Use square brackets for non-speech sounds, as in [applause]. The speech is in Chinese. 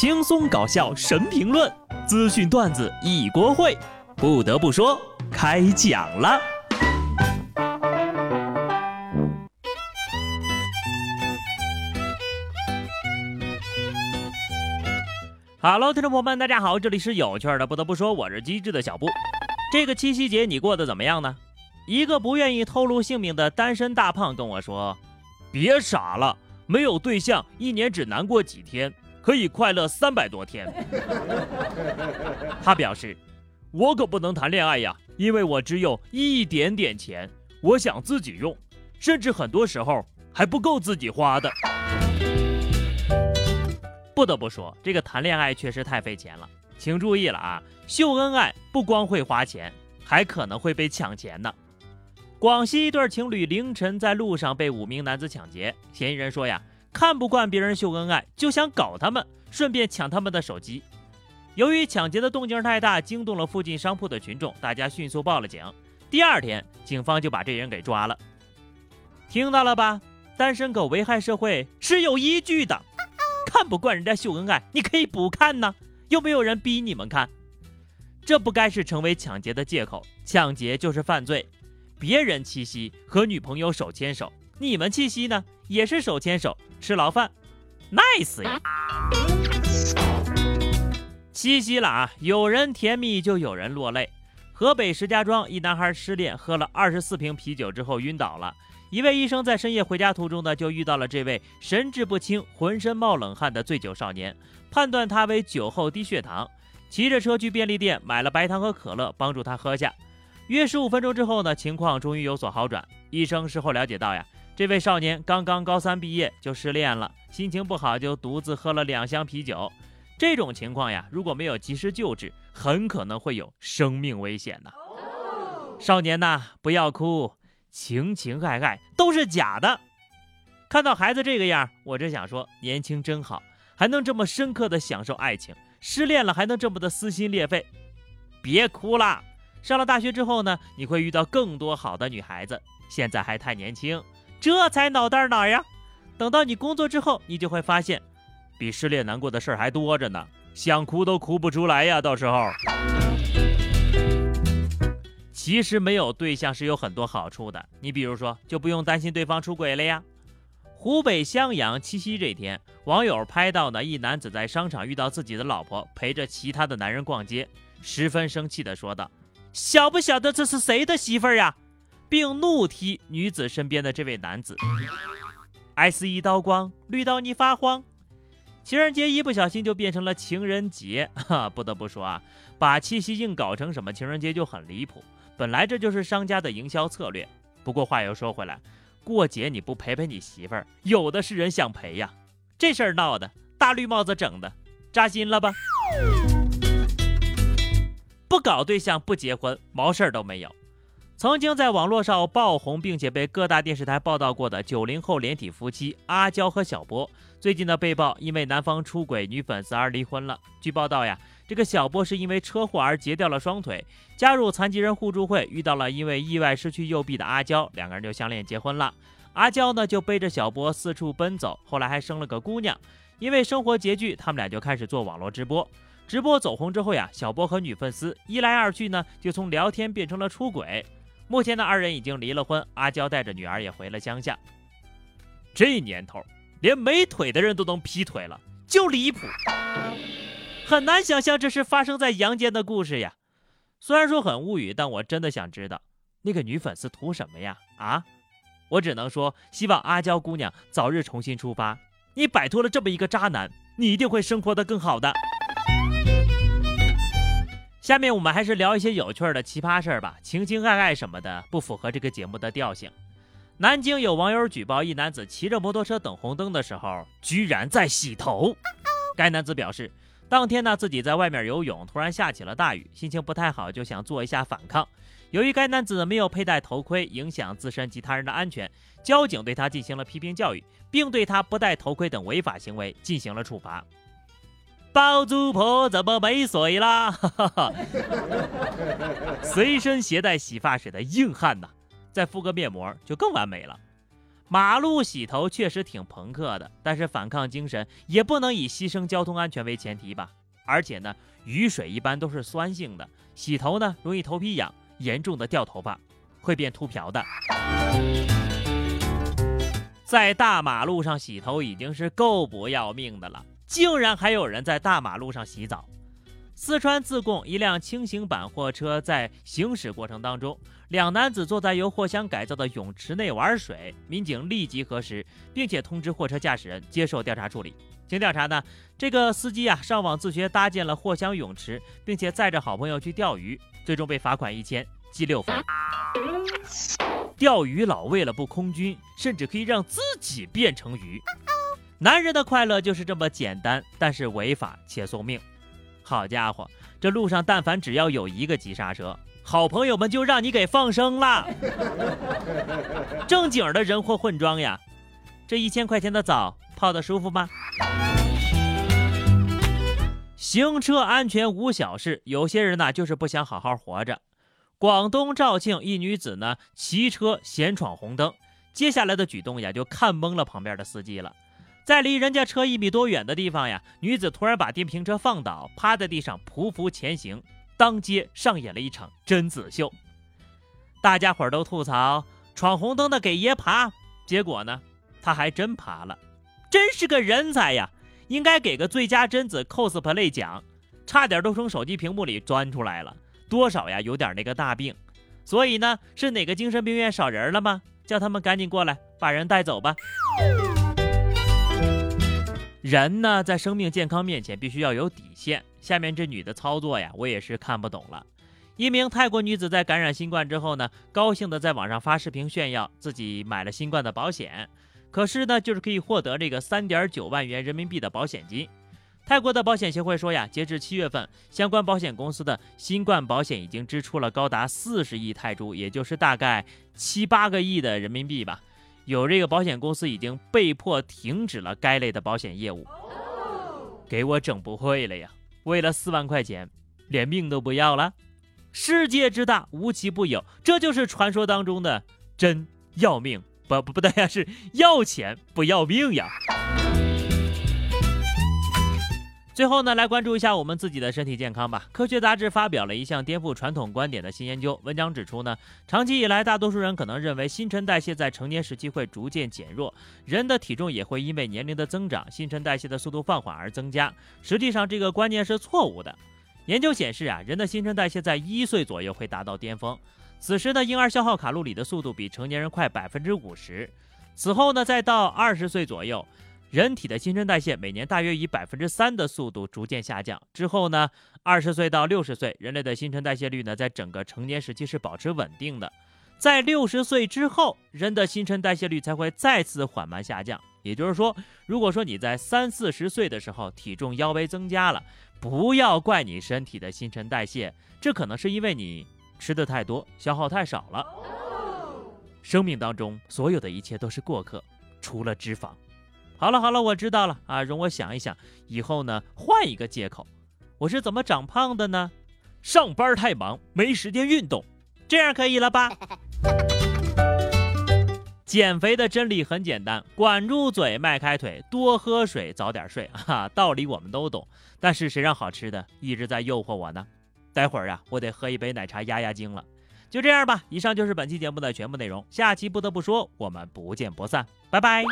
轻松搞笑神评论，资讯段子一锅烩。不得不说，开讲了。Hello，听众朋友们，大家好，这里是有趣的。不得不说，我是机智的小布。这个七夕节你过得怎么样呢？一个不愿意透露姓名的单身大胖跟我说：“别傻了，没有对象，一年只难过几天。”可以快乐三百多天。他表示：“我可不能谈恋爱呀，因为我只有一点点钱，我想自己用，甚至很多时候还不够自己花的。”不得不说，这个谈恋爱确实太费钱了。请注意了啊，秀恩爱不光会花钱，还可能会被抢钱呢。广西一对情侣凌晨在路上被五名男子抢劫，嫌疑人说呀。看不惯别人秀恩爱，就想搞他们，顺便抢他们的手机。由于抢劫的动静太大，惊动了附近商铺的群众，大家迅速报了警。第二天，警方就把这人给抓了。听到了吧？单身狗危害社会是有依据的。看不惯人家秀恩爱，你可以不看呢，又没有人逼你们看。这不该是成为抢劫的借口，抢劫就是犯罪。别人七夕和女朋友手牵手，你们七夕呢？也是手牵手吃牢饭，nice 呀！七夕了啊，有人甜蜜就有人落泪。河北石家庄一男孩失恋，喝了二十四瓶啤酒之后晕倒了。一位医生在深夜回家途中呢，就遇到了这位神志不清、浑身冒冷汗的醉酒少年，判断他为酒后低血糖，骑着车去便利店买了白糖和可乐，帮助他喝下。约十五分钟之后呢，情况终于有所好转。医生事后了解到呀。这位少年刚刚高三毕业就失恋了，心情不好就独自喝了两箱啤酒。这种情况呀，如果没有及时救治，很可能会有生命危险的。少年呐，不要哭，情情爱爱都是假的。看到孩子这个样，我只想说，年轻真好，还能这么深刻的享受爱情。失恋了还能这么的撕心裂肺，别哭了。上了大学之后呢，你会遇到更多好的女孩子。现在还太年轻。这才脑袋哪呀？等到你工作之后，你就会发现，比失恋难过的事儿还多着呢。想哭都哭不出来呀，到时候。其实没有对象是有很多好处的，你比如说，就不用担心对方出轨了呀。湖北襄阳七夕这天，网友拍到呢一男子在商场遇到自己的老婆陪着其他的男人逛街，十分生气的说道：“晓不晓得这是谁的媳妇儿呀？”并怒踢女子身边的这位男子，S 一刀光绿到你发慌。情人节一不小心就变成了情人节，[laughs] 哈，不得不说啊，把七夕硬搞成什么情人节就很离谱。本来这就是商家的营销策略。不过话又说回来，过节你不陪陪你媳妇儿，有的是人想陪呀。这事儿闹的，大绿帽子整的，扎心了吧？不搞对象不结婚，毛事儿都没有。曾经在网络上爆红，并且被各大电视台报道过的九零后连体夫妻阿娇和小波，最近呢被曝因为男方出轨女粉丝而离婚了。据报道呀，这个小波是因为车祸而截掉了双腿，加入残疾人互助会，遇到了因为意外失去右臂的阿娇，两个人就相恋结婚了。阿娇呢就背着小波四处奔走，后来还生了个姑娘。因为生活拮据，他们俩就开始做网络直播。直播走红之后呀，小波和女粉丝一来二去呢，就从聊天变成了出轨。目前呢，二人已经离了婚，阿娇带着女儿也回了乡下。这年头，连没腿的人都能劈腿了，就离谱。很难想象这是发生在阳间的故事呀。虽然说很无语，但我真的想知道那个女粉丝图什么呀？啊，我只能说，希望阿娇姑娘早日重新出发。你摆脱了这么一个渣男，你一定会生活的更好的。下面我们还是聊一些有趣的奇葩事儿吧，情情爱爱什么的不符合这个节目的调性。南京有网友举报一男子骑着摩托车等红灯的时候，居然在洗头。该男子表示，当天呢自己在外面游泳，突然下起了大雨，心情不太好，就想做一下反抗。由于该男子没有佩戴头盔，影响自身及他人的安全，交警对他进行了批评教育，并对他不戴头盔等违法行为进行了处罚。包租婆怎么没水啦？[laughs] 随身携带洗发水的硬汉呐，再敷个面膜就更完美了。马路洗头确实挺朋克的，但是反抗精神也不能以牺牲交通安全为前提吧？而且呢，雨水一般都是酸性的，洗头呢容易头皮痒，严重的掉头发，会变秃瓢的。在大马路上洗头已经是够不要命的了，竟然还有人在大马路上洗澡。四川自贡一辆轻型版货车在行驶过程当中，两男子坐在由货箱改造的泳池内玩水。民警立即核实，并且通知货车驾驶人接受调查处理。经调查呢，这个司机啊上网自学搭建了货箱泳池，并且载着好朋友去钓鱼，最终被罚款一千，记六分。钓鱼佬为了不空军，甚至可以让自己变成鱼。男人的快乐就是这么简单，但是违法且送命。好家伙，这路上但凡只要有一个急刹车，好朋友们就让你给放生了。[laughs] 正经的人货混装呀，这一千块钱的澡泡的舒服吗？行车安全无小事，有些人呢就是不想好好活着。广东肇庆一女子呢骑车闲闯红灯，接下来的举动呀就看懵了旁边的司机了。在离人家车一米多远的地方呀，女子突然把电瓶车放倒，趴在地上匍匐前行，当街上演了一场贞子秀。大家伙儿都吐槽闯红灯的给爷爬，结果呢，他还真爬了，真是个人才呀！应该给个最佳贞子 cosplay 奖，差点都从手机屏幕里钻出来了，多少呀有点那个大病。所以呢，是哪个精神病院少人了吗？叫他们赶紧过来把人带走吧。人呢，在生命健康面前必须要有底线。下面这女的操作呀，我也是看不懂了。一名泰国女子在感染新冠之后呢，高兴的在网上发视频炫耀自己买了新冠的保险，可是呢，就是可以获得这个三点九万元人民币的保险金。泰国的保险协会说呀，截至七月份，相关保险公司的新冠保险已经支出了高达四十亿泰铢，也就是大概七八个亿的人民币吧。有这个保险公司已经被迫停止了该类的保险业务，给我整不会了呀！为了四万块钱，连命都不要了？世界之大，无奇不有，这就是传说当中的真要命不不不对呀，是要钱不要命呀！最后呢，来关注一下我们自己的身体健康吧。科学杂志发表了一项颠覆传统观点的新研究，文章指出呢，长期以来，大多数人可能认为新陈代谢在成年时期会逐渐减弱，人的体重也会因为年龄的增长，新陈代谢的速度放缓而增加。实际上，这个观念是错误的。研究显示啊，人的新陈代谢在一岁左右会达到巅峰，此时呢，婴儿消耗卡路里的速度比成年人快百分之五十。此后呢，再到二十岁左右。人体的新陈代谢每年大约以百分之三的速度逐渐下降。之后呢，二十岁到六十岁，人类的新陈代谢率呢，在整个成年时期是保持稳定的。在六十岁之后，人的新陈代谢率才会再次缓慢下降。也就是说，如果说你在三四十岁的时候体重腰围增加了，不要怪你身体的新陈代谢，这可能是因为你吃的太多，消耗太少了。生命当中所有的一切都是过客，除了脂肪。好了好了，我知道了啊，容我想一想，以后呢换一个借口。我是怎么长胖的呢？上班太忙，没时间运动，这样可以了吧？[laughs] 减肥的真理很简单，管住嘴，迈开腿，多喝水，早点睡 [laughs] 啊。道理我们都懂，但是谁让好吃的一直在诱惑我呢？待会儿啊，我得喝一杯奶茶压压惊了。就这样吧，以上就是本期节目的全部内容。下期不得不说，我们不见不散，拜拜。